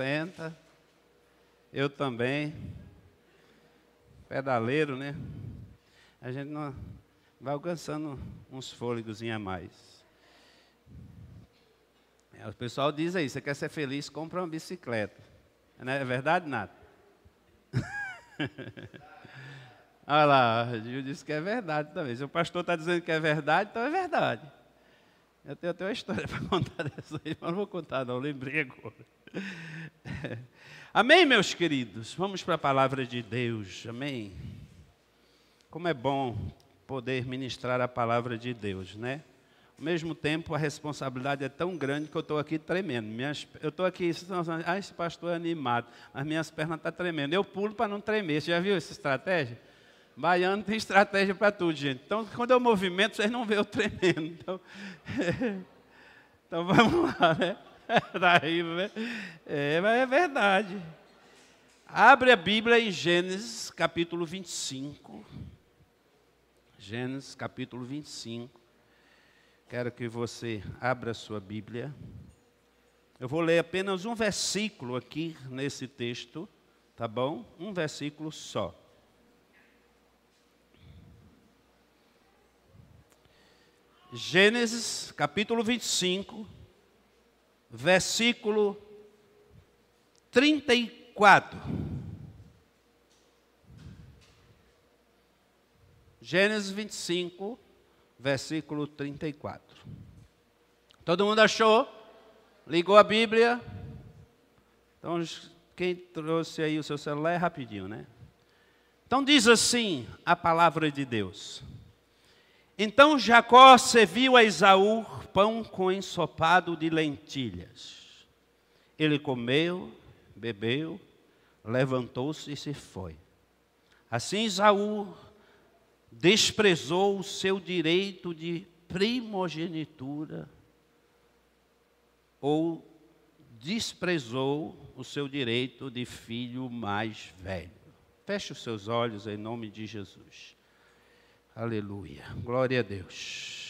60. Eu também. Pedaleiro, né? A gente não vai alcançando uns fôlegos a mais. É, o pessoal diz aí, você quer ser feliz, compra uma bicicleta. Não é verdade, Nato? Olha lá, o Gil disse que é verdade também. Se o pastor está dizendo que é verdade, então é verdade. Eu tenho até uma história para contar dessa aí, mas não vou contar, não, lembrei agora. Amém, meus queridos? Vamos para a palavra de Deus, amém? Como é bom poder ministrar a palavra de Deus, né? Ao mesmo tempo, a responsabilidade é tão grande que eu estou aqui tremendo. Minhas, eu estou aqui, ah, esse pastor é animado, as minhas pernas estão tá tremendo. Eu pulo para não tremer. Você já viu essa estratégia? Baiano tem estratégia para tudo, gente. Então, quando eu movimento, vocês não vê eu tremendo. Então, então vamos lá, né? Está rindo, né? É, mas é verdade. Abre a Bíblia em Gênesis capítulo 25. Gênesis capítulo 25. Quero que você abra a sua Bíblia. Eu vou ler apenas um versículo aqui nesse texto, tá bom? Um versículo só. Gênesis capítulo 25, versículo 34. Gênesis 25, versículo 34. Todo mundo achou? Ligou a Bíblia? Então, quem trouxe aí o seu celular é rapidinho, né? Então diz assim a palavra de Deus. Então Jacó serviu a Esaú pão com ensopado de lentilhas. Ele comeu, bebeu, levantou-se e se foi. Assim Esaú desprezou o seu direito de primogenitura ou desprezou o seu direito de filho mais velho. Feche os seus olhos em nome de Jesus. Aleluia. Glória a Deus.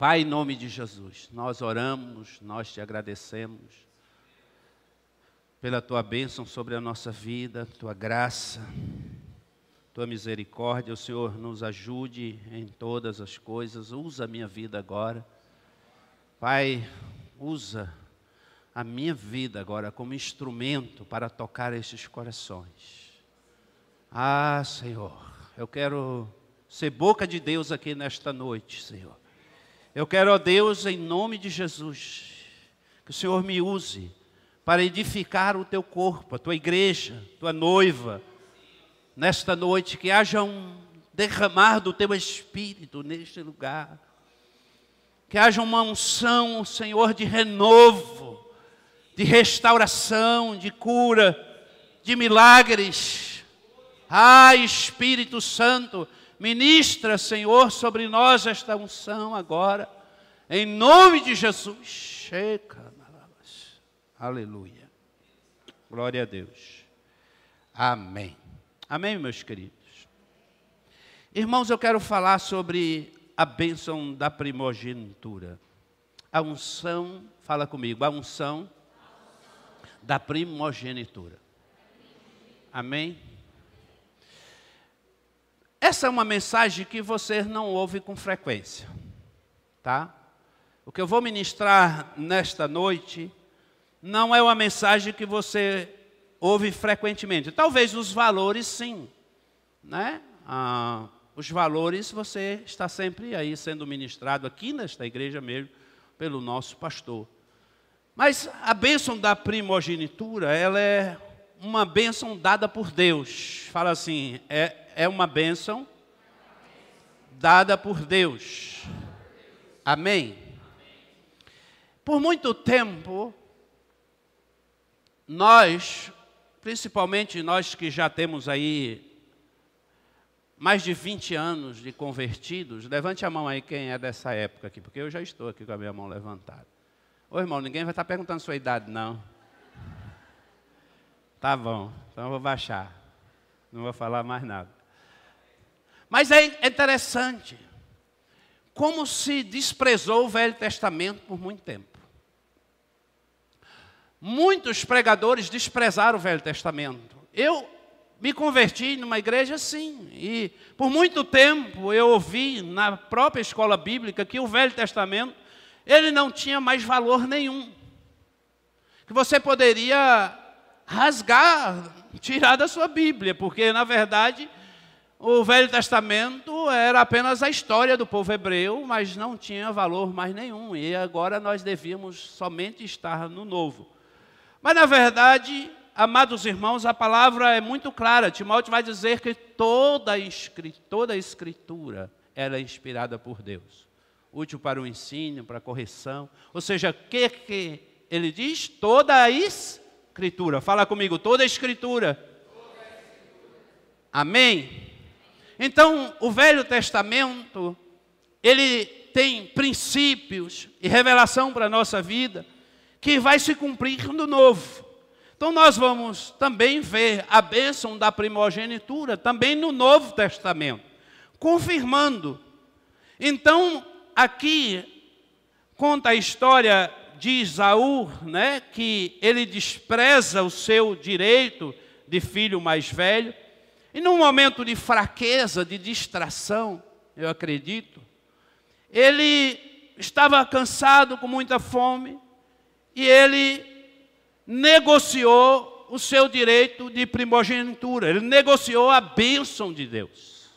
Pai, em nome de Jesus, nós oramos, nós te agradecemos pela tua bênção sobre a nossa vida, tua graça, tua misericórdia. O Senhor nos ajude em todas as coisas. Usa a minha vida agora. Pai, usa a minha vida agora como instrumento para tocar estes corações. Ah, Senhor, eu quero ser boca de Deus aqui nesta noite, Senhor. Eu quero, ó Deus, em nome de Jesus, que o Senhor me use para edificar o teu corpo, a tua igreja, tua noiva, nesta noite, que haja um derramar do teu espírito neste lugar, que haja uma unção, Senhor, de renovo, de restauração, de cura, de milagres. Ah, Espírito Santo, ministra, Senhor, sobre nós esta unção agora, em nome de Jesus. Aleluia. Glória a Deus. Amém. Amém, meus queridos. Irmãos, eu quero falar sobre a bênção da primogenitura. A unção, fala comigo, a unção da primogenitura. Amém? Essa é uma mensagem que você não ouve com frequência, tá? O que eu vou ministrar nesta noite não é uma mensagem que você ouve frequentemente. Talvez os valores, sim, né? Ah, os valores você está sempre aí sendo ministrado aqui nesta igreja mesmo pelo nosso pastor. Mas a bênção da primogenitura, ela é uma bênção dada por Deus. Fala assim, é, é uma bênção dada por Deus. Amém? Por muito tempo, nós, principalmente nós que já temos aí mais de 20 anos de convertidos, levante a mão aí quem é dessa época aqui, porque eu já estou aqui com a minha mão levantada. Ô irmão, ninguém vai estar perguntando sua idade, não. Tá bom, então eu vou baixar. Não vou falar mais nada. Mas é interessante como se desprezou o Velho Testamento por muito tempo. muitos pregadores desprezaram o Velho Testamento. Eu me converti numa igreja assim, e por muito tempo eu ouvi na própria escola bíblica que o Velho Testamento ele não tinha mais valor nenhum. Que você poderia rasgar, tirar da sua Bíblia, porque na verdade o Velho Testamento era apenas a história do povo hebreu, mas não tinha valor mais nenhum. E agora nós devíamos somente estar no Novo. Mas na verdade, amados irmãos, a palavra é muito clara. Timóteo vai dizer que toda escritura, toda escritura era inspirada por Deus, útil para o ensino, para a correção. Ou seja, o que, que ele diz? Toda a escritura. Fala comigo, toda a escritura. Toda a escritura. Amém? Então, o Velho Testamento, ele tem princípios e revelação para a nossa vida que vai se cumprir no Novo. Então, nós vamos também ver a bênção da primogenitura também no Novo Testamento, confirmando. Então, aqui conta a história de Isaú, né, que ele despreza o seu direito de filho mais velho, e num momento de fraqueza, de distração, eu acredito, ele estava cansado, com muita fome, e ele negociou o seu direito de primogenitura, ele negociou a bênção de Deus.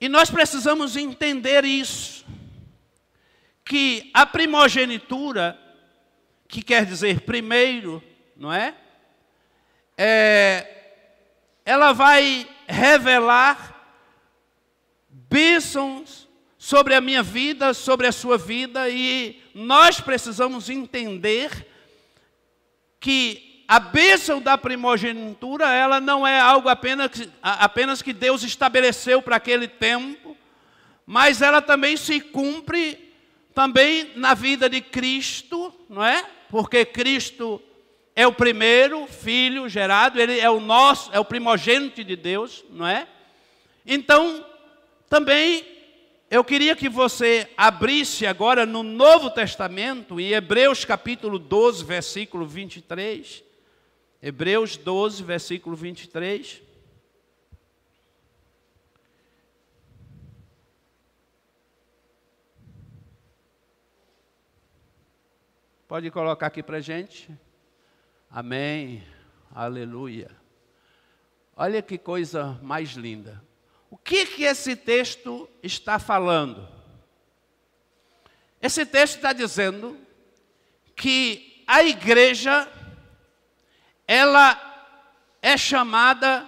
E nós precisamos entender isso, que a primogenitura, que quer dizer primeiro, não é? É ela vai revelar bênçãos sobre a minha vida, sobre a sua vida, e nós precisamos entender que a bênção da primogenitura, ela não é algo apenas, apenas que Deus estabeleceu para aquele tempo, mas ela também se cumpre também na vida de Cristo, não é? Porque Cristo é o primeiro filho gerado, ele é o nosso, é o primogênito de Deus, não é? Então, também eu queria que você abrisse agora no Novo Testamento, em Hebreus capítulo 12, versículo 23. Hebreus 12, versículo 23. Pode colocar aqui para gente. Amém. Aleluia. Olha que coisa mais linda. O que que esse texto está falando? Esse texto está dizendo que a igreja ela é chamada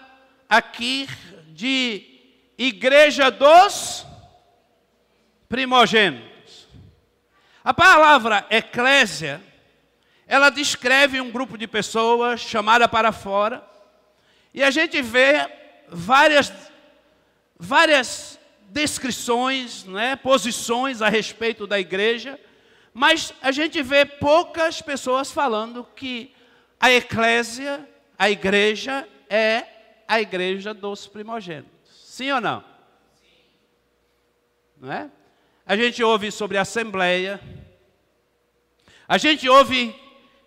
aqui de igreja dos primogênitos. A palavra eclésia ela descreve um grupo de pessoas chamada para fora, e a gente vê várias, várias descrições, né, posições a respeito da igreja, mas a gente vê poucas pessoas falando que a eclésia, a igreja, é a igreja dos primogênitos. Sim ou não? Não é? A gente ouve sobre assembleia, a gente ouve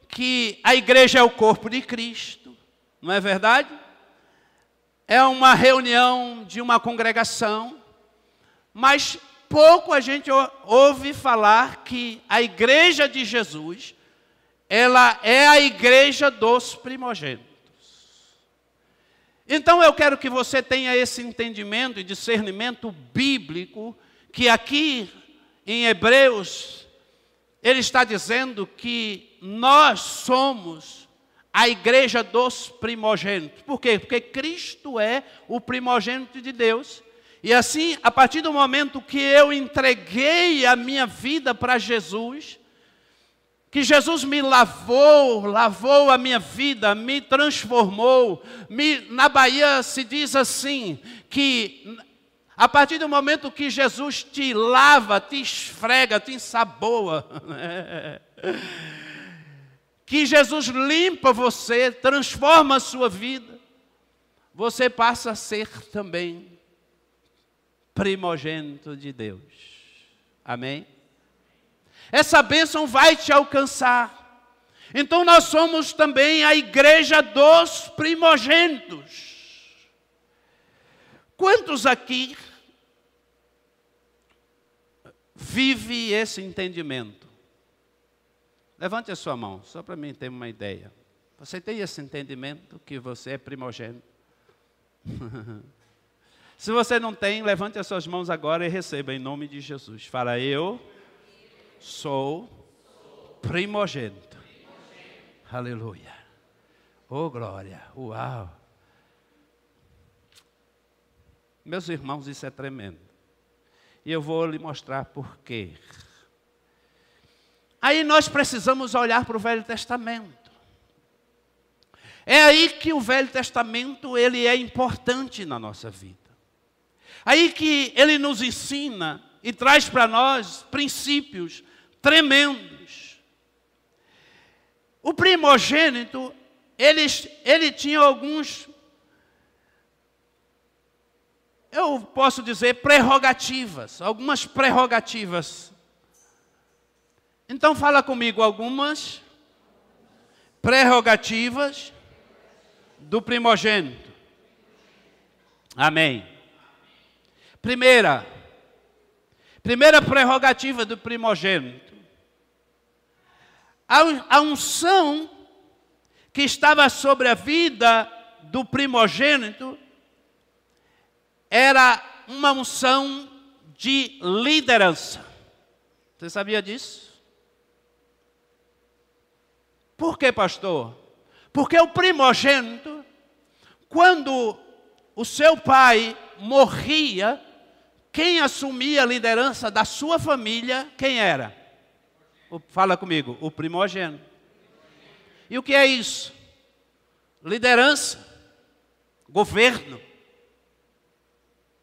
que a igreja é o corpo de Cristo, não é verdade? É uma reunião de uma congregação, mas pouco a gente ouve falar que a igreja de Jesus, ela é a igreja dos primogênitos. Então eu quero que você tenha esse entendimento e discernimento bíblico, que aqui em Hebreus, ele está dizendo que nós somos a igreja dos primogênitos. Por quê? Porque Cristo é o primogênito de Deus. E assim, a partir do momento que eu entreguei a minha vida para Jesus, que Jesus me lavou, lavou a minha vida, me transformou. Me, na Bahia se diz assim: que a partir do momento que Jesus te lava, te esfrega, te ensaboa. que Jesus limpa você, transforma a sua vida, você passa a ser também primogênito de Deus. Amém? Essa bênção vai te alcançar. Então nós somos também a igreja dos primogênitos. Quantos aqui vive esse entendimento? Levante a sua mão, só para mim ter uma ideia. Você tem esse entendimento que você é primogênito? Se você não tem, levante as suas mãos agora e receba em nome de Jesus. Fala, eu sou primogênito. Aleluia. Oh, glória. Uau. Meus irmãos, isso é tremendo. E eu vou lhe mostrar por quê. Aí nós precisamos olhar para o Velho Testamento. É aí que o Velho Testamento ele é importante na nossa vida. Aí que ele nos ensina e traz para nós princípios tremendos. O primogênito, ele, ele tinha alguns, eu posso dizer, prerrogativas, algumas prerrogativas. Então fala comigo algumas prerrogativas do primogênito. Amém. Primeira, primeira prerrogativa do primogênito. A unção que estava sobre a vida do primogênito era uma unção de liderança. Você sabia disso? Por que, pastor? Porque o primogênito, quando o seu pai morria, quem assumia a liderança da sua família, quem era? Fala comigo, o primogênito. E o que é isso? Liderança, governo.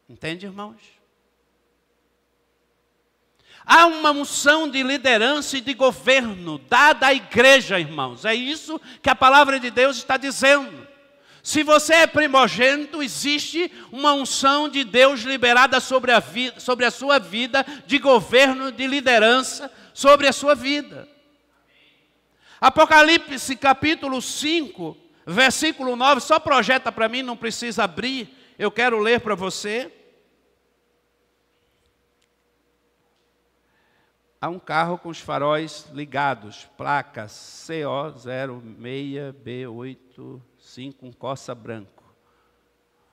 Entende, irmãos? Há uma unção de liderança e de governo dada à igreja, irmãos. É isso que a palavra de Deus está dizendo. Se você é primogênito, existe uma unção de Deus liberada sobre a, vida, sobre a sua vida, de governo, de liderança sobre a sua vida. Apocalipse capítulo 5, versículo 9, só projeta para mim, não precisa abrir, eu quero ler para você. Há um carro com os faróis ligados, placa CO06B8 5, um Coça branco.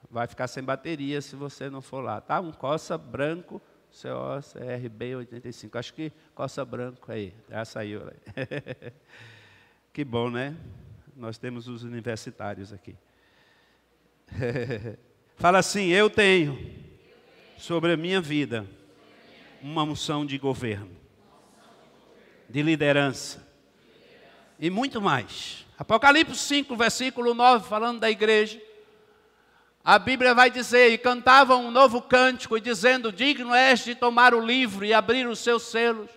Vai ficar sem bateria se você não for lá, tá? Um Coça branco, COCRB 85. Acho que Coça branco aí, já saiu. que bom, né? Nós temos os universitários aqui. Fala assim: Eu tenho sobre a minha vida uma unção de governo, de liderança e muito mais. Apocalipse 5, versículo 9, falando da igreja. A Bíblia vai dizer: E cantavam um novo cântico, dizendo: Digno és de tomar o livro e abrir os seus selos,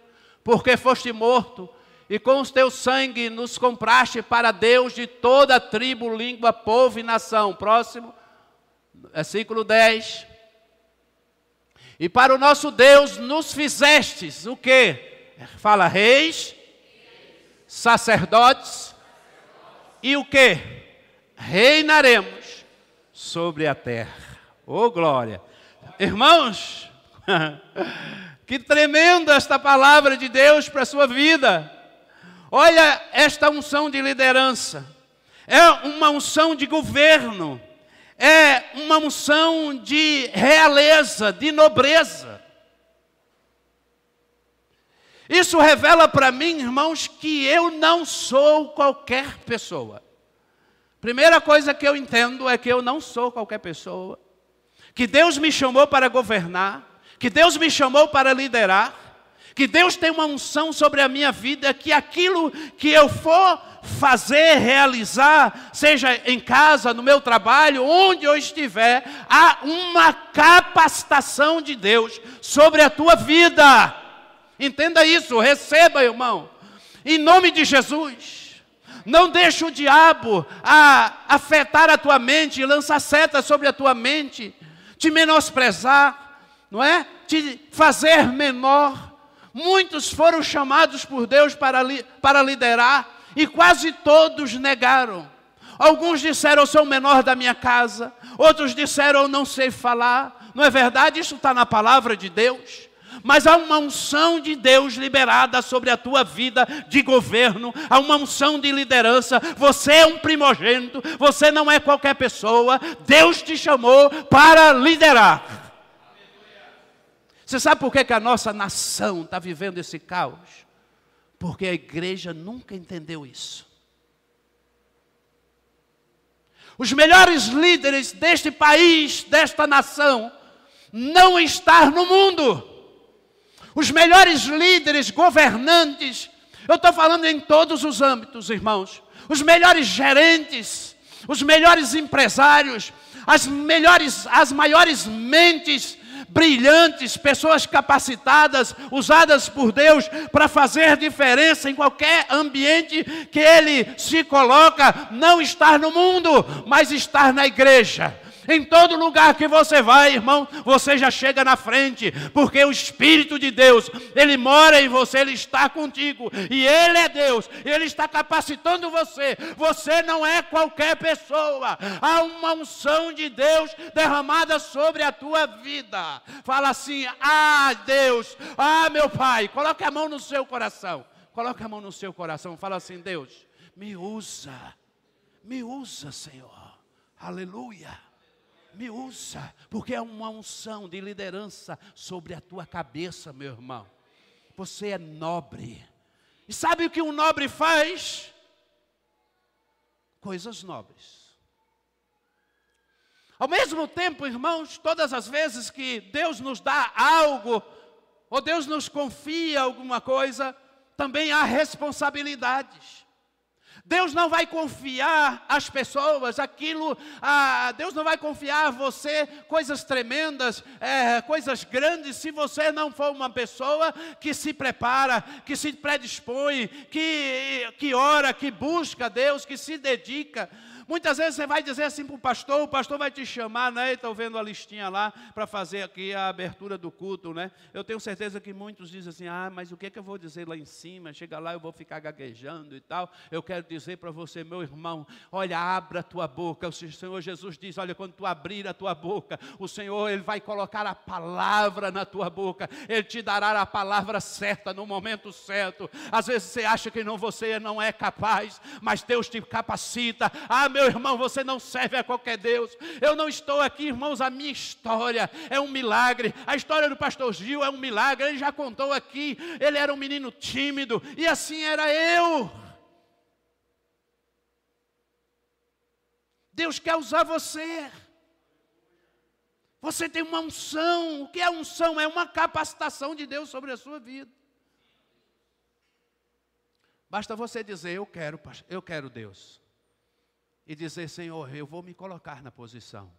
porque foste morto, e com o teu sangue nos compraste para Deus de toda tribo, língua, povo e nação. Próximo, versículo 10. E para o nosso Deus nos fizestes o que? Fala, reis, sacerdotes e o que? Reinaremos sobre a terra. Oh glória! Irmãos, que tremenda esta palavra de Deus para a sua vida. Olha esta unção de liderança. É uma unção de governo. É uma unção de realeza, de nobreza. Isso revela para mim, irmãos, que eu não sou qualquer pessoa. Primeira coisa que eu entendo é que eu não sou qualquer pessoa. Que Deus me chamou para governar, que Deus me chamou para liderar, que Deus tem uma unção sobre a minha vida, que aquilo que eu for fazer, realizar, seja em casa, no meu trabalho, onde eu estiver, há uma capacitação de Deus sobre a tua vida. Entenda isso, receba, irmão. Em nome de Jesus. Não deixe o diabo a, afetar a tua mente, lançar seta sobre a tua mente, te menosprezar, não é? Te fazer menor. Muitos foram chamados por Deus para, para liderar, E quase todos negaram. Alguns disseram, eu sou o menor da minha casa. Outros disseram, eu não sei falar. Não é verdade? Isso está na palavra de Deus. Mas há uma unção de Deus liberada sobre a tua vida de governo, há uma unção de liderança. Você é um primogênito, você não é qualquer pessoa. Deus te chamou para liderar. Você sabe por que, que a nossa nação está vivendo esse caos? Porque a igreja nunca entendeu isso. Os melhores líderes deste país, desta nação, não estão no mundo. Os melhores líderes, governantes, eu estou falando em todos os âmbitos, irmãos. Os melhores gerentes, os melhores empresários, as melhores, as maiores mentes brilhantes, pessoas capacitadas, usadas por Deus para fazer diferença em qualquer ambiente que ele se coloca, não estar no mundo, mas estar na igreja. Em todo lugar que você vai, irmão, você já chega na frente, porque o Espírito de Deus, ele mora em você, ele está contigo, e ele é Deus, ele está capacitando você. Você não é qualquer pessoa, há uma unção de Deus derramada sobre a tua vida. Fala assim: Ah, Deus, ah, meu Pai, coloque a mão no seu coração, coloque a mão no seu coração, fala assim: Deus, me usa, me usa, Senhor, aleluia me usa, porque é uma unção de liderança sobre a tua cabeça, meu irmão. Você é nobre. E sabe o que um nobre faz? Coisas nobres. Ao mesmo tempo, irmãos, todas as vezes que Deus nos dá algo, ou Deus nos confia alguma coisa, também há responsabilidades. Deus não vai confiar às pessoas aquilo, Deus não vai confiar a você coisas tremendas, é, coisas grandes, se você não for uma pessoa que se prepara, que se predispõe, que, que ora, que busca Deus, que se dedica. Muitas vezes você vai dizer assim para o pastor, o pastor vai te chamar, né? Estou vendo a listinha lá para fazer aqui a abertura do culto, né? Eu tenho certeza que muitos dizem assim, ah, mas o que, é que eu vou dizer lá em cima? Chega lá, eu vou ficar gaguejando e tal. Eu quero dizer para você, meu irmão, olha, abra a tua boca. O Senhor Jesus diz, olha, quando tu abrir a tua boca, o Senhor, Ele vai colocar a palavra na tua boca. Ele te dará a palavra certa no momento certo. Às vezes você acha que não, você não é capaz, mas Deus te capacita. Ah, meu irmão, você não serve a qualquer Deus. Eu não estou aqui, irmãos, a minha história é um milagre. A história do pastor Gil é um milagre. Ele já contou aqui. Ele era um menino tímido e assim era eu. Deus quer usar você. Você tem uma unção. O que é unção? É uma capacitação de Deus sobre a sua vida. Basta você dizer: Eu quero, eu quero Deus e dizer: Senhor, eu vou me colocar na posição.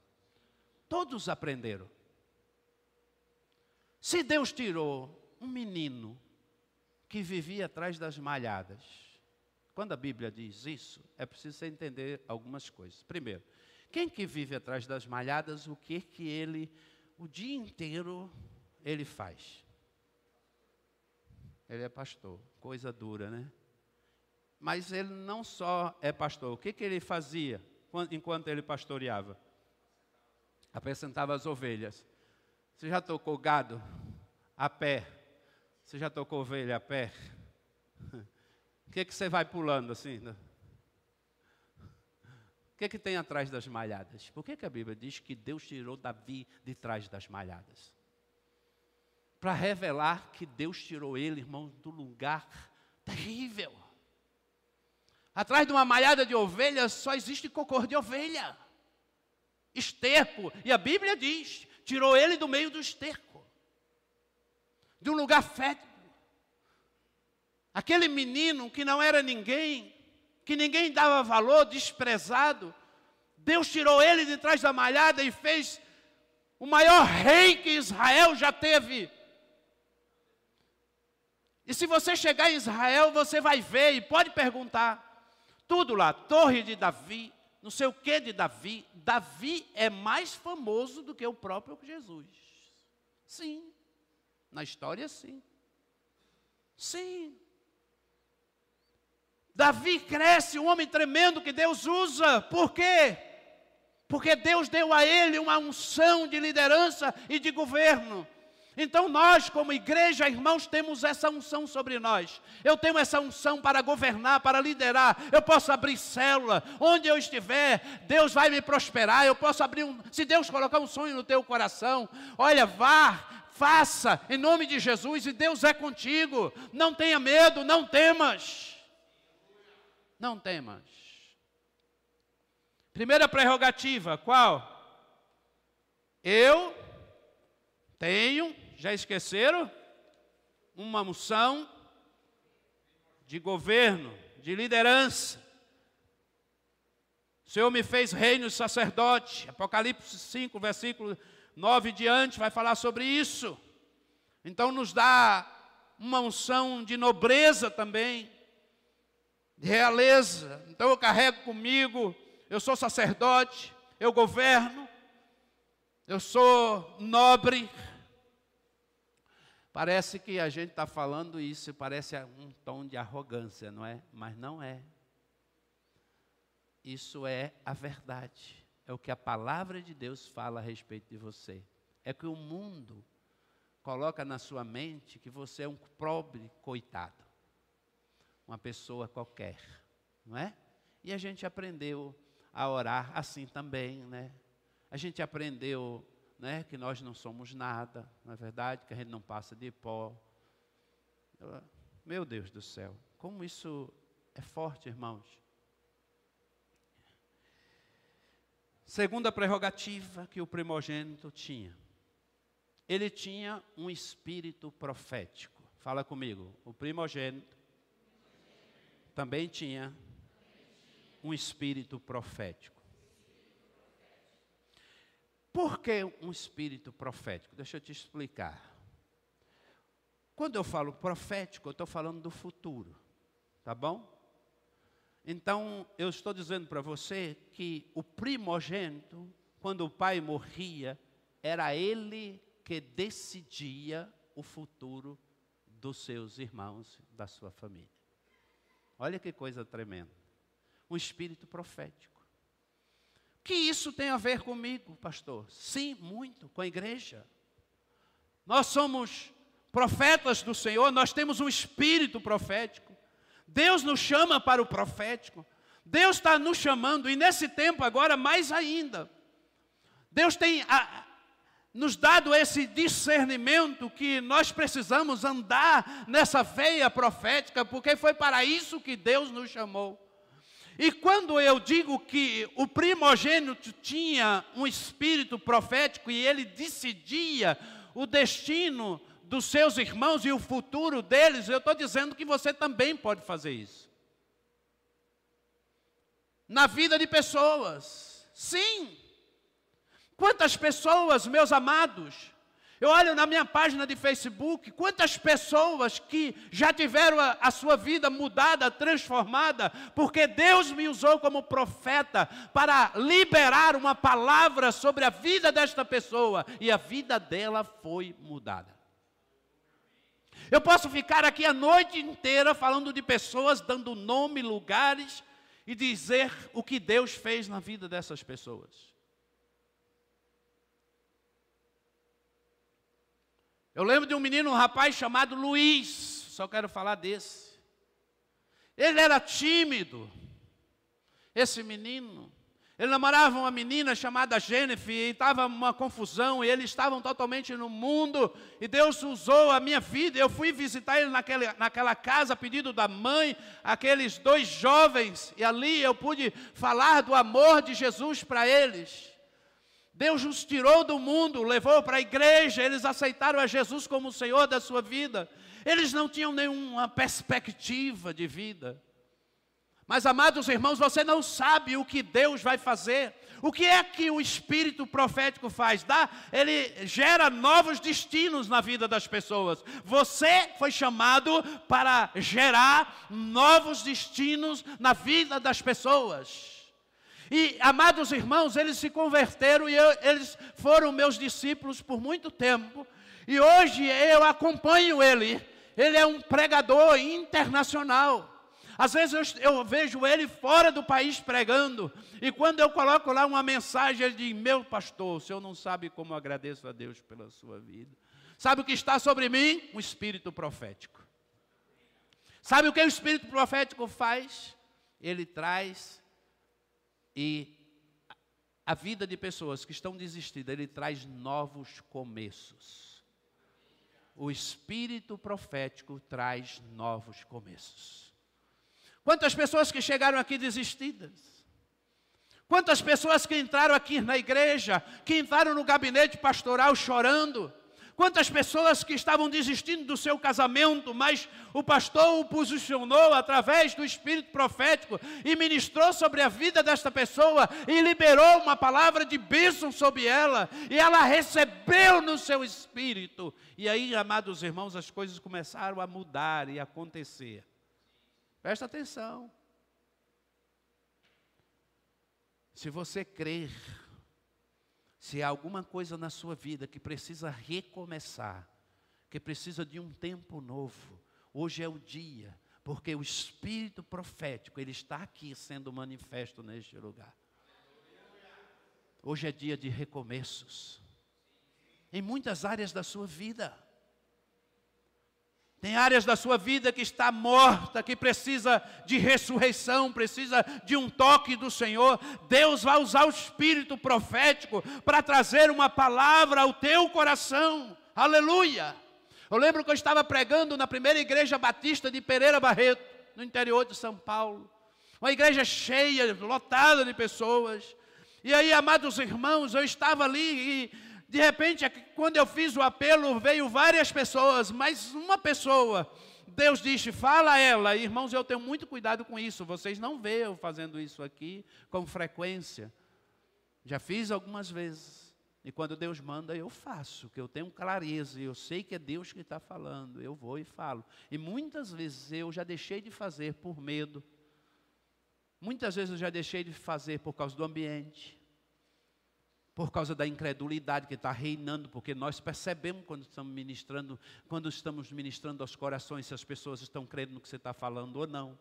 Todos aprenderam. Se Deus tirou um menino que vivia atrás das malhadas, quando a Bíblia diz isso, é preciso entender algumas coisas. Primeiro, quem que vive atrás das malhadas, o que que ele, o dia inteiro, ele faz? Ele é pastor, coisa dura, né? Mas ele não só é pastor. O que, que ele fazia enquanto ele pastoreava? Apresentava as ovelhas. Você já tocou gado a pé? Você já tocou ovelha a pé? O que, que você vai pulando assim? Né? O que, que tem atrás das malhadas? Por que, que a Bíblia diz que Deus tirou Davi de trás das malhadas? Para revelar que Deus tirou ele, irmão, do lugar terrível. Atrás de uma malhada de ovelhas só existe cocô de ovelha. Esterco. E a Bíblia diz: tirou ele do meio do esterco. De um lugar fétido. Aquele menino que não era ninguém, que ninguém dava valor, desprezado. Deus tirou ele de trás da malhada e fez o maior rei que Israel já teve. E se você chegar em Israel, você vai ver e pode perguntar: tudo lá, Torre de Davi, não sei o que de Davi. Davi é mais famoso do que o próprio Jesus. Sim, na história sim. Sim. Davi cresce, um homem tremendo que Deus usa. Por quê? Porque Deus deu a ele uma unção de liderança e de governo. Então nós, como igreja, irmãos, temos essa unção sobre nós. Eu tenho essa unção para governar, para liderar. Eu posso abrir célula, onde eu estiver, Deus vai me prosperar. Eu posso abrir um, se Deus colocar um sonho no teu coração, olha, vá, faça, em nome de Jesus, e Deus é contigo. Não tenha medo, não temas. Não temas. Primeira prerrogativa, qual? Eu tenho, já esqueceram? Uma unção de governo, de liderança. O Senhor me fez reino e sacerdote. Apocalipse 5, versículo 9 diante, vai falar sobre isso. Então nos dá uma unção de nobreza também de realeza. Então eu carrego comigo, eu sou sacerdote, eu governo, eu sou nobre. Parece que a gente está falando isso, parece um tom de arrogância, não é? Mas não é. Isso é a verdade. É o que a palavra de Deus fala a respeito de você. É que o mundo coloca na sua mente que você é um pobre coitado uma pessoa qualquer, não é? E a gente aprendeu a orar assim também, né? A gente aprendeu, né, que nós não somos nada, não é verdade? Que a gente não passa de pó. Meu Deus do céu, como isso é forte, irmãos. Segunda prerrogativa que o primogênito tinha. Ele tinha um espírito profético. Fala comigo. O primogênito também tinha um espírito profético. Por que um espírito profético? Deixa eu te explicar. Quando eu falo profético, eu estou falando do futuro, tá bom? Então, eu estou dizendo para você que o primogênito, quando o pai morria, era ele que decidia o futuro dos seus irmãos, da sua família. Olha que coisa tremenda. Um espírito profético. Que isso tem a ver comigo, pastor? Sim, muito, com a igreja. Nós somos profetas do Senhor, nós temos um espírito profético. Deus nos chama para o profético. Deus está nos chamando, e nesse tempo agora mais ainda. Deus tem a, nos dado esse discernimento que nós precisamos andar nessa veia profética, porque foi para isso que Deus nos chamou. E quando eu digo que o primogênito tinha um espírito profético e ele decidia o destino dos seus irmãos e o futuro deles, eu estou dizendo que você também pode fazer isso. Na vida de pessoas, sim. Quantas pessoas, meus amados, eu olho na minha página de Facebook, quantas pessoas que já tiveram a, a, sua vida mudada, transformada, porque Deus me usou como profeta para liberar uma palavra sobre a vida desta pessoa e a vida dela foi mudada. Eu posso ficar aqui a noite inteira falando de pessoas, dando nome, lugares e dizer o que Deus fez na vida dessas pessoas. Eu lembro de um menino, um rapaz chamado Luiz, só quero falar desse. Ele era tímido, esse menino. Ele namorava uma menina chamada Jennifer e estava uma confusão, e eles estavam totalmente no mundo, e Deus usou a minha vida. Eu fui visitar ele naquela, naquela casa, a pedido da mãe, aqueles dois jovens, e ali eu pude falar do amor de Jesus para eles. Deus os tirou do mundo, levou para a igreja, eles aceitaram a Jesus como o Senhor da sua vida. Eles não tinham nenhuma perspectiva de vida. Mas, amados irmãos, você não sabe o que Deus vai fazer. O que é que o espírito profético faz? Dá, ele gera novos destinos na vida das pessoas. Você foi chamado para gerar novos destinos na vida das pessoas. E, amados irmãos, eles se converteram e eu, eles foram meus discípulos por muito tempo. E hoje eu acompanho ele. Ele é um pregador internacional. Às vezes eu, eu, vejo ele fora do país pregando, e quando eu coloco lá uma mensagem, ele diz: Meu pastor, o senhor não sabe como eu agradeço a Deus pela sua vida. Sabe o que está sobre mim? Um espírito profético. Sabe o que o espírito profético faz? Ele traz e a vida de pessoas que estão desistidas, ele traz novos começos. O espírito profético traz novos começos. Quantas pessoas que chegaram aqui desistidas? Quantas pessoas que entraram aqui na igreja, que entraram no gabinete pastoral chorando? Quantas pessoas que estavam desistindo do seu casamento, mas o pastor o posicionou através do espírito profético e ministrou sobre a vida desta pessoa e liberou uma palavra de bênção sobre ela, e ela recebeu no seu espírito. E aí, amados irmãos, as coisas começaram a mudar e acontecer. Presta atenção. Se você crer se há alguma coisa na sua vida que precisa recomeçar, que precisa de um tempo novo, hoje é o dia, porque o espírito profético, ele está aqui sendo manifesto neste lugar. Hoje é dia de recomeços. Em muitas áreas da sua vida. Tem áreas da sua vida que está morta, que precisa de ressurreição, precisa de um toque do Senhor. Deus vai usar o espírito profético para trazer uma palavra ao teu coração. Aleluia! Eu lembro que eu estava pregando na primeira igreja batista de Pereira Barreto, no interior de São Paulo. Uma igreja cheia, lotada de pessoas. E aí, amados irmãos, eu estava ali e de repente, é quando eu fiz o apelo, veio várias pessoas, mas uma pessoa, Deus disse, fala a ela, irmãos, eu tenho muito cuidado com isso, vocês não veem eu fazendo isso aqui com frequência. Já fiz algumas vezes. E quando Deus manda, eu faço, que eu tenho clareza, eu sei que é Deus que está falando, eu vou e falo. E muitas vezes eu já deixei de fazer por medo. Muitas vezes eu já deixei de fazer por causa do ambiente por causa da incredulidade que está reinando, porque nós percebemos quando estamos ministrando, quando estamos ministrando aos corações, se as pessoas estão crendo no que você está falando ou não.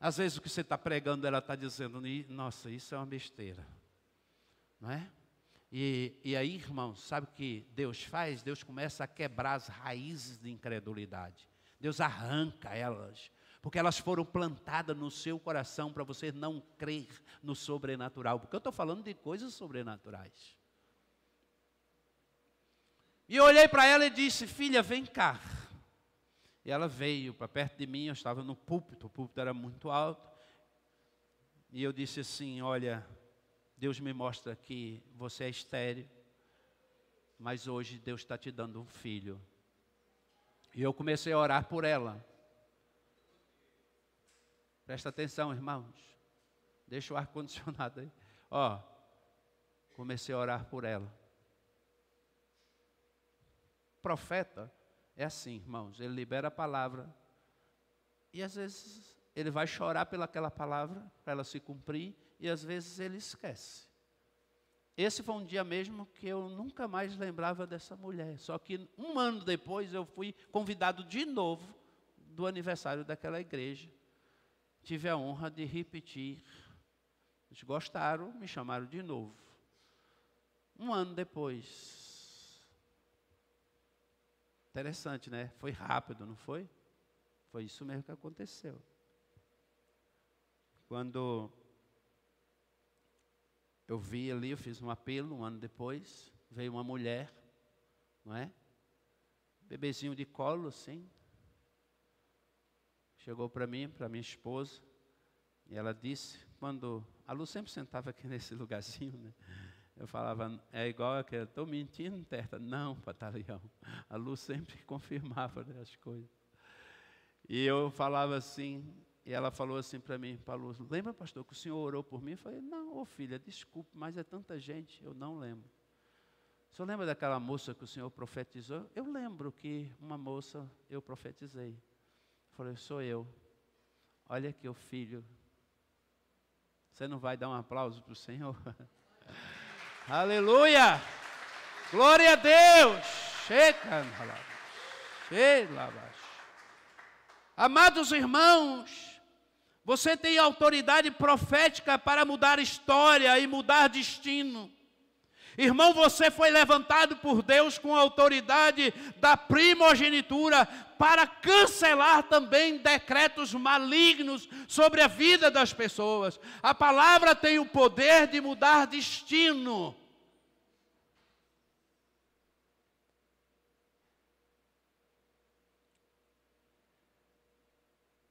Às vezes o que você está pregando, ela está dizendo, nossa, isso é uma besteira. Não é? E, e aí, irmãos, sabe o que Deus faz? Deus começa a quebrar as raízes de incredulidade. Deus arranca elas porque elas foram plantadas no seu coração para você não crer no sobrenatural, porque eu estou falando de coisas sobrenaturais. E eu olhei para ela e disse: Filha, vem cá. E ela veio para perto de mim, eu estava no púlpito, o púlpito era muito alto. E eu disse assim: Olha, Deus me mostra que você é estéreo, mas hoje Deus está te dando um filho. E eu comecei a orar por ela. Presta atenção, irmãos. Deixa o ar-condicionado aí. Ó, comecei a orar por ela. Profeta é assim, irmãos. Ele libera a palavra. E às vezes ele vai chorar pelaquela palavra, para ela se cumprir. E às vezes ele esquece. Esse foi um dia mesmo que eu nunca mais lembrava dessa mulher. Só que um ano depois eu fui convidado de novo do aniversário daquela igreja tive a honra de repetir. Eles gostaram, me chamaram de novo. Um ano depois. Interessante, né? Foi rápido, não foi? Foi isso mesmo que aconteceu. Quando eu vi ali, eu fiz um apelo, um ano depois, veio uma mulher, não é? Bebezinho de colo, assim, chegou para mim, para minha esposa, e ela disse, quando a Lu sempre sentava aqui nesse lugarzinho, né? Eu falava, é igual que estou mentindo, Terta. Não, Patalião. A Lu sempre confirmava né, as coisas. E eu falava assim, e ela falou assim para mim, para Lu, lembra, pastor, que o senhor orou por mim? Eu falei, não, ô filha, desculpe, mas é tanta gente, eu não lembro. O senhor lembra daquela moça que o senhor profetizou? Eu lembro que uma moça eu profetizei. Falei, sou eu. Olha aqui o filho. Você não vai dar um aplauso para o Senhor? Aleluia! Glória a Deus! Amados irmãos, você tem autoridade profética para mudar história e mudar destino. Irmão, você foi levantado por Deus com a autoridade da primogenitura para cancelar também decretos malignos sobre a vida das pessoas. A palavra tem o poder de mudar destino.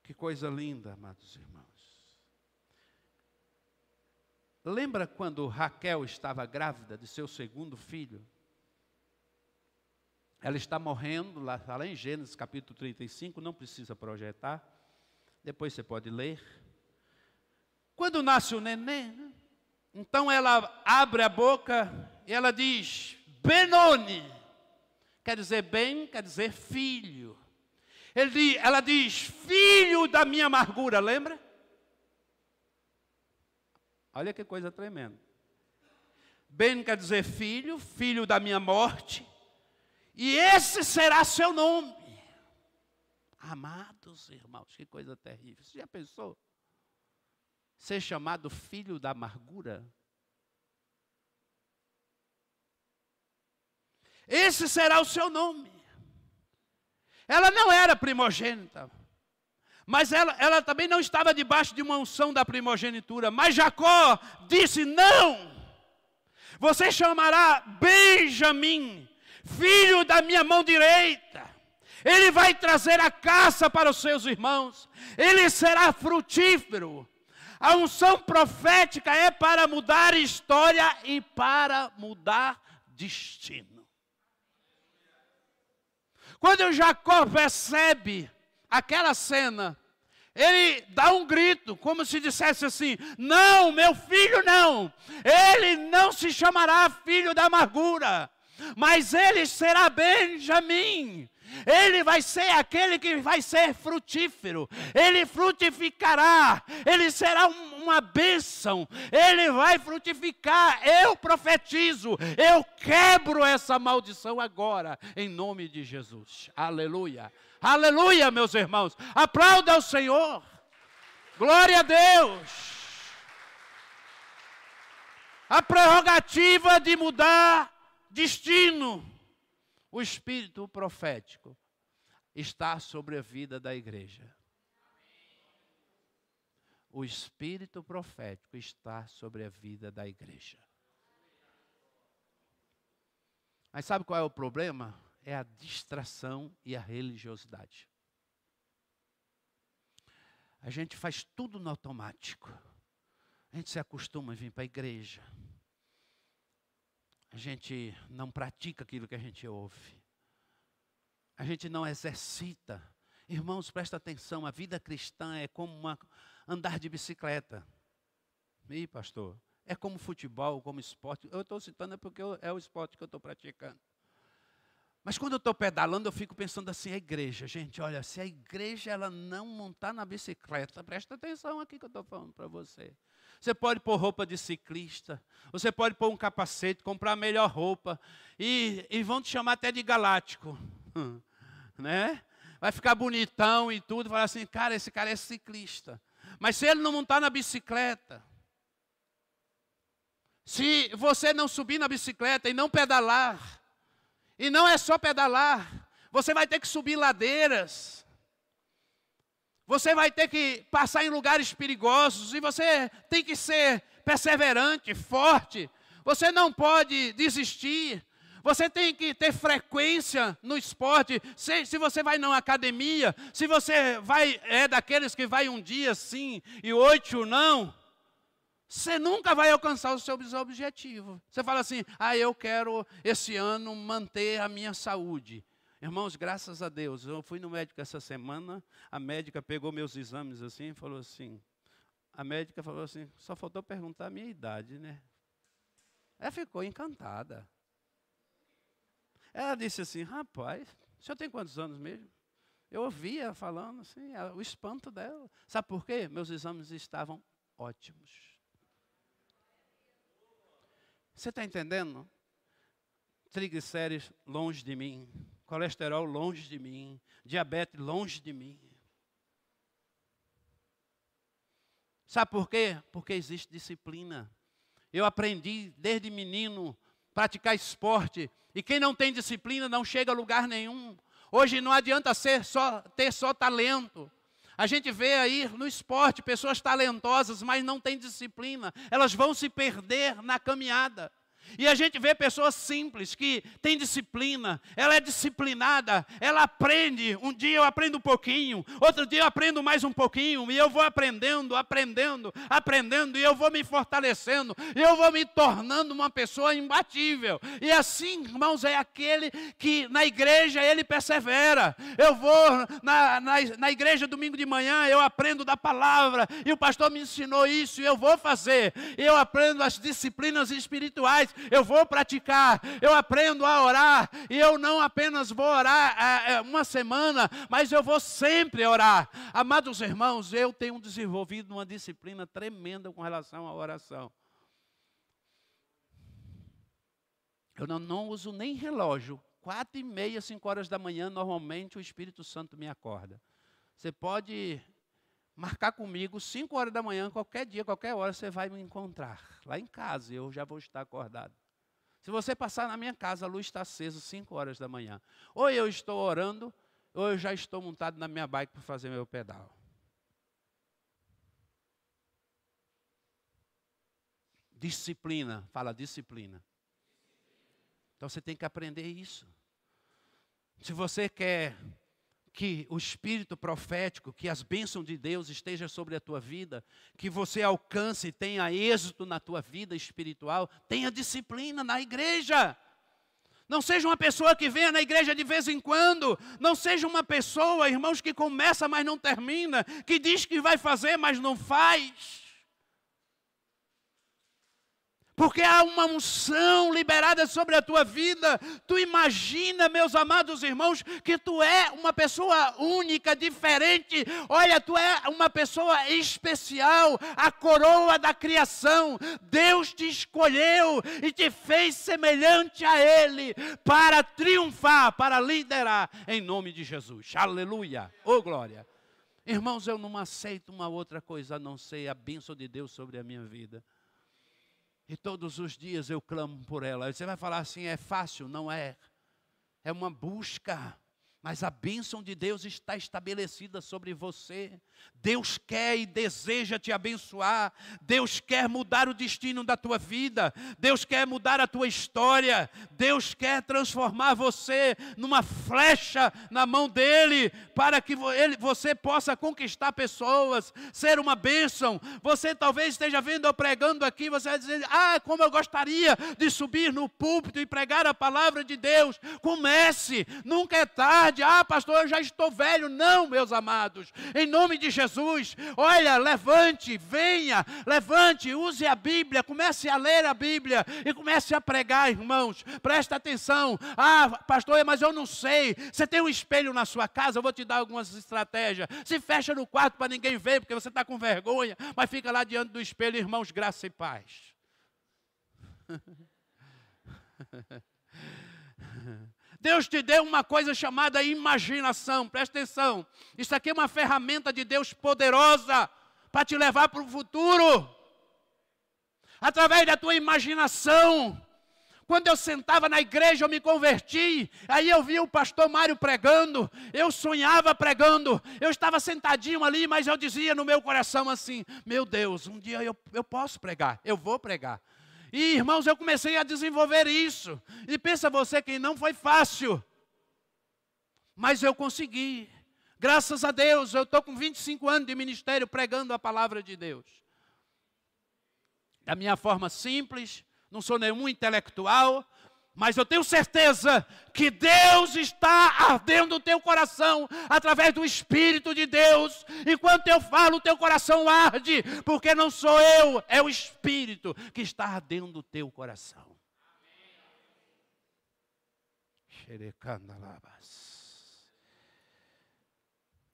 Que coisa linda, amados irmãos. Lembra quando Raquel estava grávida de seu segundo filho? Ela está morrendo, lá, lá em Gênesis capítulo 35, não precisa projetar, depois você pode ler. Quando nasce o neném, então ela abre a boca e ela diz: Benoni, quer dizer bem, quer dizer filho. Ele, ela diz: Filho da minha amargura, lembra? Olha que coisa tremenda. Ben quer dizer filho, filho da minha morte, e esse será seu nome. Amados irmãos, que coisa terrível. Você já pensou? Ser chamado filho da amargura? Esse será o seu nome. Ela não era primogênita. Mas ela, ela também não estava debaixo de uma unção da primogenitura. Mas Jacó disse: Não, você chamará Benjamim, filho da minha mão direita. Ele vai trazer a caça para os seus irmãos. Ele será frutífero. A unção profética é para mudar história e para mudar destino. Quando Jacó percebe aquela cena, ele dá um grito, como se dissesse assim: Não, meu filho não, ele não se chamará filho da amargura, mas ele será Benjamim. Ele vai ser aquele que vai ser frutífero, ele frutificará, ele será uma bênção, ele vai frutificar. Eu profetizo, eu quebro essa maldição agora, em nome de Jesus. Aleluia. Aleluia, meus irmãos. Aplauda ao Senhor. Glória a Deus. A prerrogativa de mudar destino. O espírito profético está sobre a vida da igreja. O espírito profético está sobre a vida da igreja. Mas sabe qual é o problema? É a distração e a religiosidade. A gente faz tudo no automático. A gente se acostuma a vir para a igreja. A gente não pratica aquilo que a gente ouve. A gente não exercita. Irmãos, presta atenção, a vida cristã é como uma, andar de bicicleta. Ih, pastor, é como futebol, como esporte. Eu estou citando é porque é o esporte que eu estou praticando. Mas quando eu estou pedalando, eu fico pensando assim, a igreja, gente, olha, se a igreja ela não montar na bicicleta, presta atenção aqui que eu estou falando para você. Você pode pôr roupa de ciclista, você pode pôr um capacete, comprar a melhor roupa, e, e vão te chamar até de galáctico, né? Vai ficar bonitão e tudo, falar assim, cara, esse cara é ciclista. Mas se ele não montar na bicicleta, se você não subir na bicicleta e não pedalar, e não é só pedalar, você vai ter que subir ladeiras. Você vai ter que passar em lugares perigosos e você tem que ser perseverante, forte. Você não pode desistir. Você tem que ter frequência no esporte. Se, se você vai na academia, se você vai é daqueles que vai um dia sim e oito não, você nunca vai alcançar o seu objetivo. Você fala assim: ah, eu quero esse ano manter a minha saúde. Irmãos, graças a Deus, eu fui no médico essa semana, a médica pegou meus exames assim e falou assim. A médica falou assim: só faltou perguntar a minha idade, né? Ela ficou encantada. Ela disse assim: rapaz, o senhor tem quantos anos mesmo? Eu ouvia falando assim, o espanto dela. Sabe por quê? Meus exames estavam ótimos. Você está entendendo? Triglicérides longe de mim, colesterol longe de mim, diabetes longe de mim. Sabe por quê? Porque existe disciplina. Eu aprendi desde menino praticar esporte, e quem não tem disciplina não chega a lugar nenhum. Hoje não adianta ser só ter só talento. A gente vê aí no esporte pessoas talentosas, mas não têm disciplina. Elas vão se perder na caminhada. E a gente vê pessoas simples que têm disciplina, ela é disciplinada, ela aprende. Um dia eu aprendo um pouquinho, outro dia eu aprendo mais um pouquinho, e eu vou aprendendo, aprendendo, aprendendo, e eu vou me fortalecendo, e eu vou me tornando uma pessoa imbatível. E assim, irmãos, é aquele que na igreja ele persevera. Eu vou na, na, na igreja domingo de manhã, eu aprendo da palavra, e o pastor me ensinou isso, e eu vou fazer. Eu aprendo as disciplinas espirituais eu vou praticar, eu aprendo a orar, e eu não apenas vou orar é, é, uma semana, mas eu vou sempre orar. Amados irmãos, eu tenho desenvolvido uma disciplina tremenda com relação à oração. Eu não, não uso nem relógio. Quatro e meia, cinco horas da manhã, normalmente o Espírito Santo me acorda. Você pode marcar comigo 5 horas da manhã, qualquer dia, qualquer hora, você vai me encontrar. Lá em casa, eu já vou estar acordado. Se você passar na minha casa, a luz está acesa 5 horas da manhã. Ou eu estou orando, ou eu já estou montado na minha bike para fazer meu pedal. Disciplina, fala disciplina. Então você tem que aprender isso. Se você quer que o espírito profético, que as bênçãos de Deus estejam sobre a tua vida, que você alcance e tenha êxito na tua vida espiritual, tenha disciplina na igreja. Não seja uma pessoa que venha na igreja de vez em quando. Não seja uma pessoa, irmãos, que começa, mas não termina. Que diz que vai fazer, mas não faz porque há uma unção liberada sobre a tua vida. Tu imagina, meus amados irmãos, que tu é uma pessoa única, diferente. Olha, tu é uma pessoa especial, a coroa da criação. Deus te escolheu e te fez semelhante a Ele para triunfar, para liderar em nome de Jesus. Aleluia. Oh glória. Irmãos, eu não aceito uma outra coisa a não ser a bênção de Deus sobre a minha vida. E todos os dias eu clamo por ela. Você vai falar assim: é fácil? Não é. É uma busca mas a bênção de Deus está estabelecida sobre você. Deus quer e deseja te abençoar. Deus quer mudar o destino da tua vida. Deus quer mudar a tua história. Deus quer transformar você numa flecha na mão dele, para que você possa conquistar pessoas, ser uma bênção. Você talvez esteja vendo eu pregando aqui, você vai dizer: Ah, como eu gostaria de subir no púlpito e pregar a palavra de Deus. Comece, nunca é tarde verdade, ah, pastor, eu já estou velho. Não, meus amados, em nome de Jesus, olha, levante, venha, levante, use a Bíblia, comece a ler a Bíblia e comece a pregar, irmãos. Presta atenção. Ah, pastor, mas eu não sei. Você tem um espelho na sua casa, eu vou te dar algumas estratégias. Se fecha no quarto para ninguém ver, porque você está com vergonha, mas fica lá diante do espelho, irmãos, graça e paz. Deus te deu uma coisa chamada imaginação, presta atenção. Isso aqui é uma ferramenta de Deus poderosa para te levar para o futuro. Através da tua imaginação. Quando eu sentava na igreja, eu me converti. Aí eu via o pastor Mário pregando. Eu sonhava pregando. Eu estava sentadinho ali, mas eu dizia no meu coração assim: Meu Deus, um dia eu, eu posso pregar, eu vou pregar. E irmãos, eu comecei a desenvolver isso. E pensa você que não foi fácil. Mas eu consegui. Graças a Deus, eu estou com 25 anos de ministério pregando a palavra de Deus. Da minha forma simples, não sou nenhum intelectual, mas eu tenho certeza que Deus está ardendo o teu coração através do Espírito de Deus. Enquanto eu falo, o teu coração arde, porque não sou eu, é o Espírito que está ardendo o teu coração.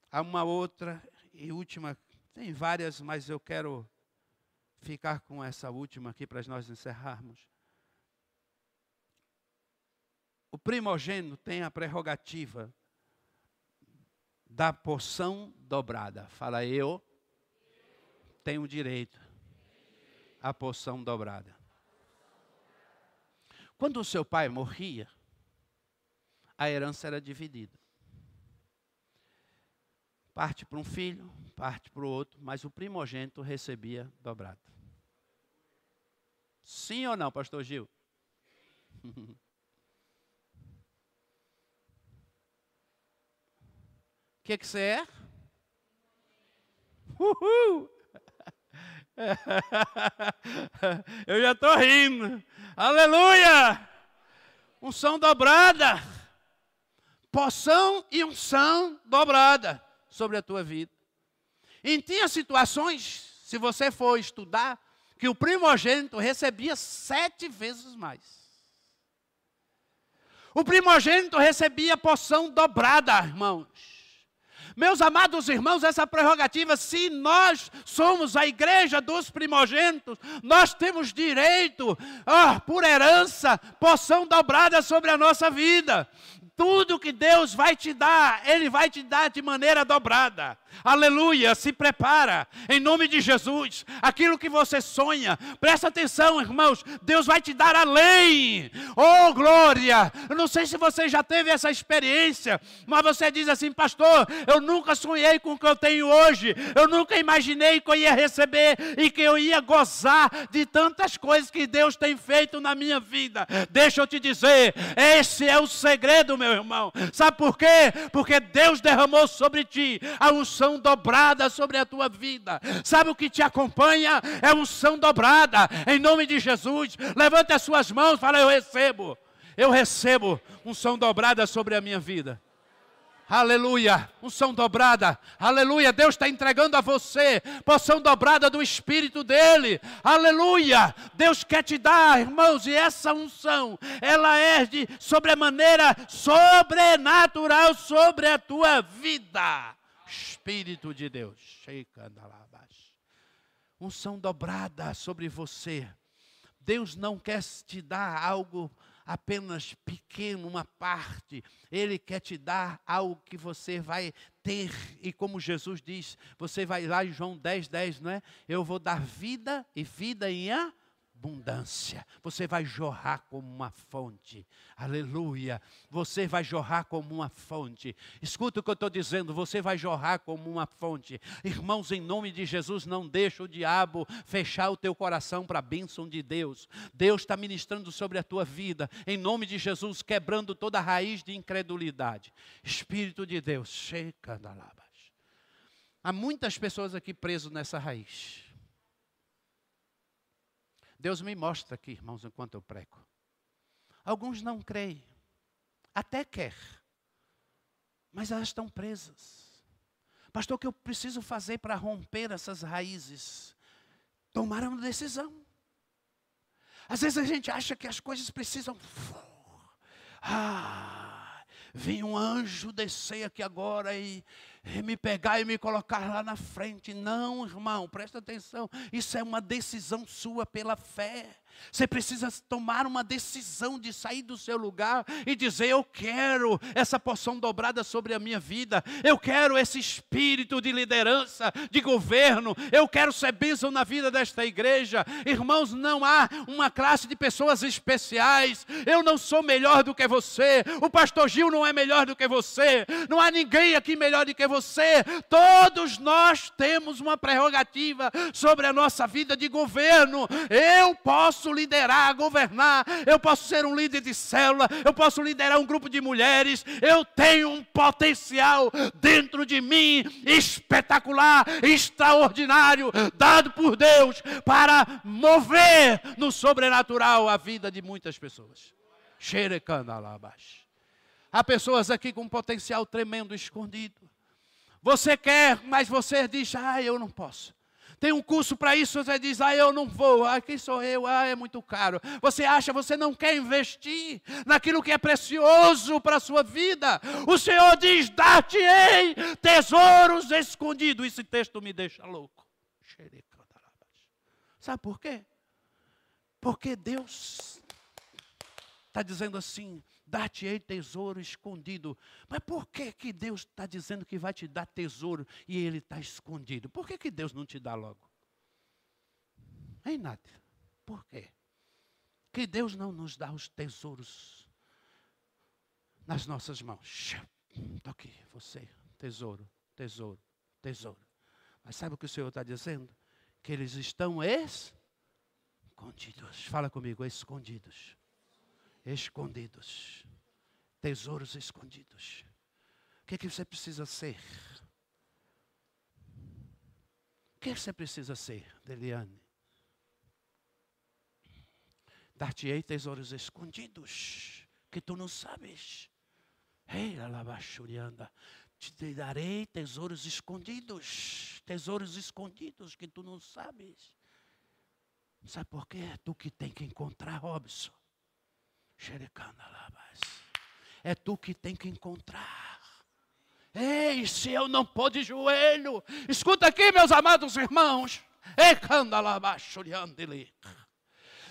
Há uma outra e última, tem várias, mas eu quero ficar com essa última aqui para nós encerrarmos. O primogênito tem a prerrogativa da porção dobrada. Fala eu tem o direito à porção dobrada. Quando o seu pai morria, a herança era dividida. Parte para um filho, parte para o outro, mas o primogênito recebia dobrado. Sim ou não, pastor Gil? que, que você é? Uhul! Eu já estou rindo. Aleluia! Unção dobrada. Poção e unção dobrada sobre a tua vida. E tinha situações, se você for estudar, que o primogênito recebia sete vezes mais. O primogênito recebia porção dobrada, irmãos. Meus amados irmãos, essa prerrogativa, se nós somos a igreja dos primogênitos, nós temos direito, oh, por herança, porção dobrada sobre a nossa vida. Tudo que Deus vai te dar, Ele vai te dar de maneira dobrada. Aleluia, se prepara, em nome de Jesus. Aquilo que você sonha, presta atenção, irmãos, Deus vai te dar além. Oh, glória! Eu não sei se você já teve essa experiência, mas você diz assim, pastor, eu nunca sonhei com o que eu tenho hoje, eu nunca imaginei que eu ia receber e que eu ia gozar de tantas coisas que Deus tem feito na minha vida. Deixa eu te dizer, esse é o segredo, meu irmão. Sabe por quê? Porque Deus derramou sobre ti a unção dobrada sobre a tua vida. Sabe o que te acompanha? É unção dobrada. Em nome de Jesus, levante as suas mãos, fala: Eu recebo. Eu recebo unção dobrada sobre a minha vida. Aleluia, unção dobrada, aleluia. Deus está entregando a você porção dobrada do Espírito dele, aleluia. Deus quer te dar, irmãos, e essa unção, ela é de sobremaneira sobrenatural sobre a tua vida. Espírito de Deus, unção dobrada sobre você. Deus não quer te dar algo apenas pequeno, uma parte. Ele quer te dar algo que você vai ter. E como Jesus diz, você vai lá em João 10, 10, não é? Eu vou dar vida e vida em a abundância. Você vai jorrar como uma fonte. Aleluia. Você vai jorrar como uma fonte. Escuta o que eu estou dizendo. Você vai jorrar como uma fonte. Irmãos, em nome de Jesus, não deixa o diabo fechar o teu coração para a bênção de Deus. Deus está ministrando sobre a tua vida. Em nome de Jesus, quebrando toda raiz de incredulidade. Espírito de Deus, checa da Há muitas pessoas aqui presas nessa raiz. Deus me mostra aqui, irmãos, enquanto eu prego. Alguns não creem, até quer, mas elas estão presas. Pastor, o que eu preciso fazer para romper essas raízes? Tomar uma decisão. Às vezes a gente acha que as coisas precisam. Ah, vem um anjo descer aqui agora e me pegar e me colocar lá na frente. Não, irmão, presta atenção. Isso é uma decisão sua pela fé. Você precisa tomar uma decisão de sair do seu lugar e dizer: Eu quero essa porção dobrada sobre a minha vida, eu quero esse espírito de liderança, de governo, eu quero ser bênção na vida desta igreja. Irmãos, não há uma classe de pessoas especiais, eu não sou melhor do que você, o pastor Gil não é melhor do que você, não há ninguém aqui melhor do que você, todos nós temos uma prerrogativa sobre a nossa vida de governo. Eu posso posso liderar, governar, eu posso ser um líder de célula, eu posso liderar um grupo de mulheres, eu tenho um potencial dentro de mim espetacular, extraordinário, dado por Deus para mover no sobrenatural a vida de muitas pessoas. Há pessoas aqui com um potencial tremendo escondido. Você quer, mas você diz: Ah, eu não posso tem um curso para isso, você diz, ah, eu não vou, ah, quem sou eu? Ah, é muito caro. Você acha, você não quer investir naquilo que é precioso para a sua vida. O Senhor diz, dar-te-ei tesouros escondidos. Esse texto me deixa louco. Sabe por quê? Porque Deus está dizendo assim: dar-te-ei tesouro escondido. Mas por que, que Deus está dizendo que vai te dar tesouro e ele está escondido? Por que, que Deus não te dá logo? Hein, Nádia? Por quê? Que Deus não nos dá os tesouros nas nossas mãos. Está aqui, você, tesouro, tesouro, tesouro. Mas sabe o que o Senhor está dizendo? Que eles estão escondidos. Fala comigo, escondidos. Escondidos. Tesouros escondidos. O que, é que você precisa ser? O que, é que você precisa ser, Deliane? Dar-te-ei tesouros escondidos que tu não sabes. Ei, alabachurianda. Te darei tesouros escondidos. Tesouros escondidos que tu não sabes. Sabe por quê? Tu que tem que encontrar, Robson. É tu que tem que encontrar. Ei, se eu não pôr de joelho, escuta aqui, meus amados irmãos.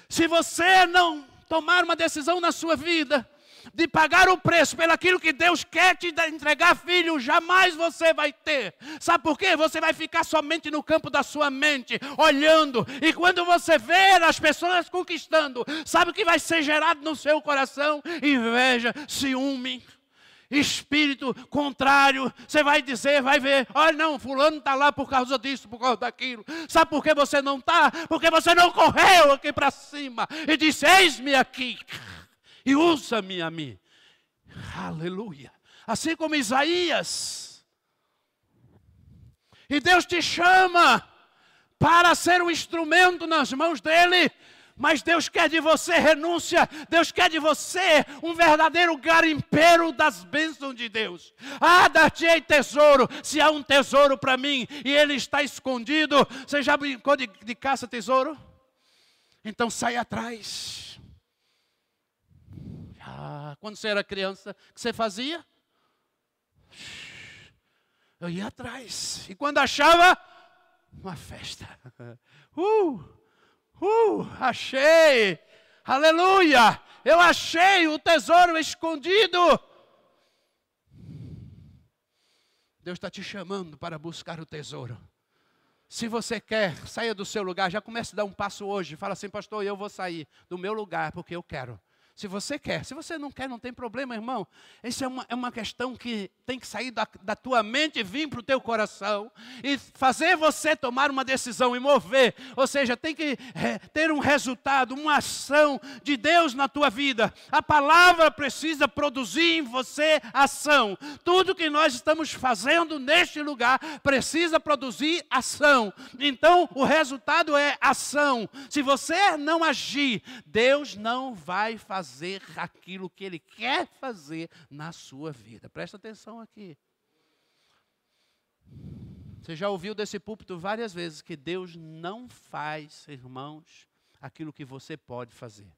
Se você não tomar uma decisão na sua vida, de pagar o preço pelaquilo que Deus quer te entregar, filho, jamais você vai ter. Sabe por quê? Você vai ficar somente no campo da sua mente, olhando. E quando você ver as pessoas conquistando, sabe o que vai ser gerado no seu coração? Inveja, ciúme espírito contrário, você vai dizer, vai ver, olha não, fulano está lá por causa disso, por causa daquilo. Sabe por que você não está? Porque você não correu aqui para cima e disse, eis-me aqui e usa-me a mim. Aleluia. Assim como Isaías. E Deus te chama para ser um instrumento nas mãos dele. Mas Deus quer de você renúncia, Deus quer de você um verdadeiro garimpeiro das bênçãos de Deus. Ah, dar-te-ei tesouro, se há um tesouro para mim e ele está escondido. Você já brincou de, de caça tesouro? Então sai atrás. Ah, quando você era criança, o que você fazia? Eu ia atrás. E quando achava, uma festa. Uh, uh, achei. Aleluia. Eu achei o tesouro escondido. Deus está te chamando para buscar o tesouro. Se você quer, saia do seu lugar, já comece a dar um passo hoje. Fala assim, pastor, eu vou sair do meu lugar porque eu quero. Se você quer, se você não quer, não tem problema, irmão. Isso é uma, é uma questão que tem que sair da, da tua mente e vir para o teu coração e fazer você tomar uma decisão e mover. Ou seja, tem que é, ter um resultado, uma ação de Deus na tua vida. A palavra precisa produzir em você ação. Tudo que nós estamos fazendo neste lugar precisa produzir ação. Então, o resultado é ação. Se você não agir, Deus não vai fazer aquilo que Ele quer fazer na sua vida. Presta atenção atenção aqui. Você já ouviu desse púlpito várias vezes que Deus não faz, irmãos, aquilo que você pode fazer.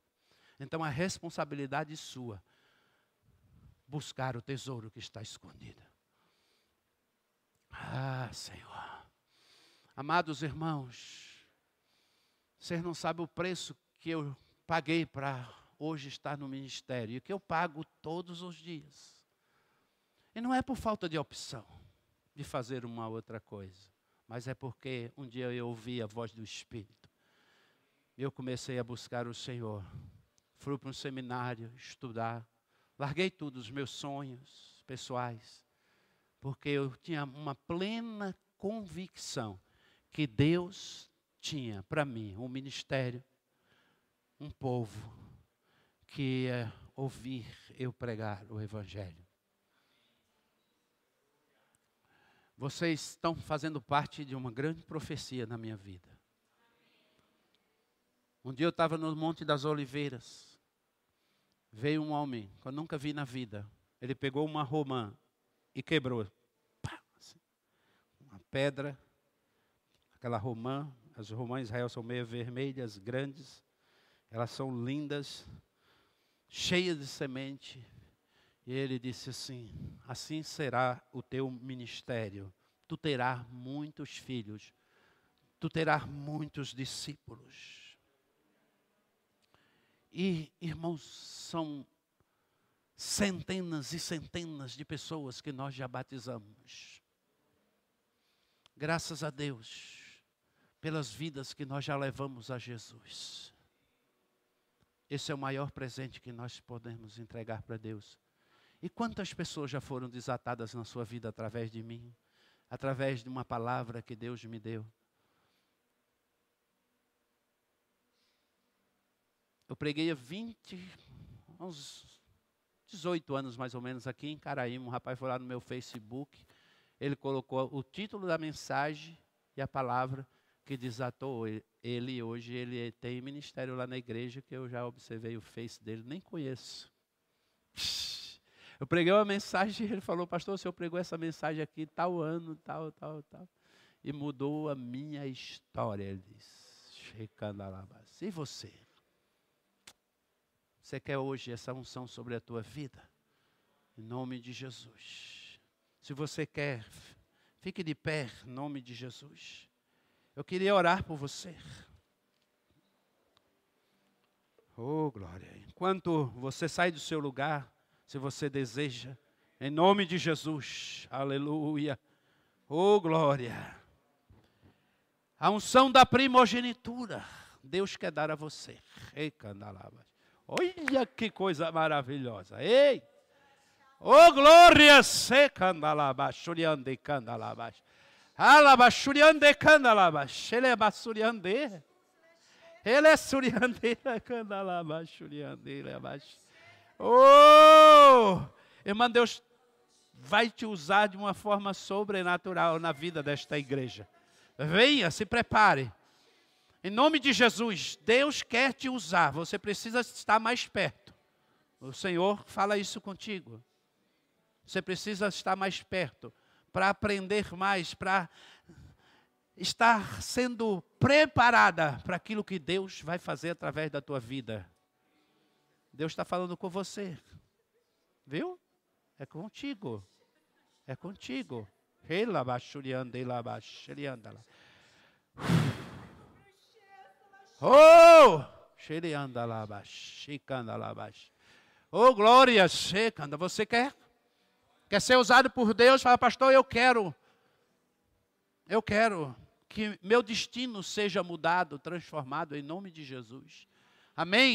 Então a responsabilidade é sua buscar o tesouro que está escondido. Ah, Senhor. Amados irmãos, vocês não sabem o preço que eu paguei para hoje estar no ministério e que eu pago todos os dias. E não é por falta de opção de fazer uma outra coisa, mas é porque um dia eu ouvi a voz do Espírito. Eu comecei a buscar o Senhor. Fui para um seminário estudar. Larguei tudo, os meus sonhos pessoais, porque eu tinha uma plena convicção que Deus tinha para mim um ministério, um povo que ia ouvir eu pregar o Evangelho. Vocês estão fazendo parte de uma grande profecia na minha vida. Um dia eu estava no Monte das Oliveiras. Veio um homem que eu nunca vi na vida. Ele pegou uma romã e quebrou. Pá, assim, uma pedra, aquela romã. As romãs em Israel são meio vermelhas, grandes. Elas são lindas, cheias de semente. E ele disse assim: Assim será o teu ministério. Tu terás muitos filhos, tu terás muitos discípulos. E, irmãos, são centenas e centenas de pessoas que nós já batizamos. Graças a Deus pelas vidas que nós já levamos a Jesus. Esse é o maior presente que nós podemos entregar para Deus. E quantas pessoas já foram desatadas na sua vida através de mim, através de uma palavra que Deus me deu? Eu preguei há 20, uns 18 anos mais ou menos aqui em Caraíma. Um rapaz foi lá no meu Facebook, ele colocou o título da mensagem e a palavra que desatou ele. Hoje ele tem ministério lá na igreja que eu já observei o face dele, nem conheço. Eu preguei uma mensagem e ele falou, pastor, o senhor pregou essa mensagem aqui tal ano, tal, tal, tal. E mudou a minha história, ele disse. E você? Você quer hoje essa unção sobre a tua vida? Em nome de Jesus. Se você quer, fique de pé, em nome de Jesus. Eu queria orar por você. Oh, glória. Enquanto você sai do seu lugar, se você deseja, em nome de Jesus, aleluia. Oh, glória. A unção da primogenitura, Deus quer dar a você. Ei, candalabas. Olha que coisa maravilhosa. Ei! Oh, glória! Se candalabas, churiande candalabas. Alabashuriande candalabas. Ele é. Ele é suriande churiande Oh! Irmã, Deus vai te usar de uma forma sobrenatural na vida desta igreja. Venha, se prepare. Em nome de Jesus, Deus quer te usar, você precisa estar mais perto. O Senhor fala isso contigo. Você precisa estar mais perto para aprender mais, para estar sendo preparada para aquilo que Deus vai fazer através da tua vida. Deus está falando com você, viu? É contigo, é contigo. Oh! Oh, glória, checanda. Você quer? Quer ser usado por Deus? Fala, pastor, eu quero. Eu quero que meu destino seja mudado, transformado em nome de Jesus. Amém?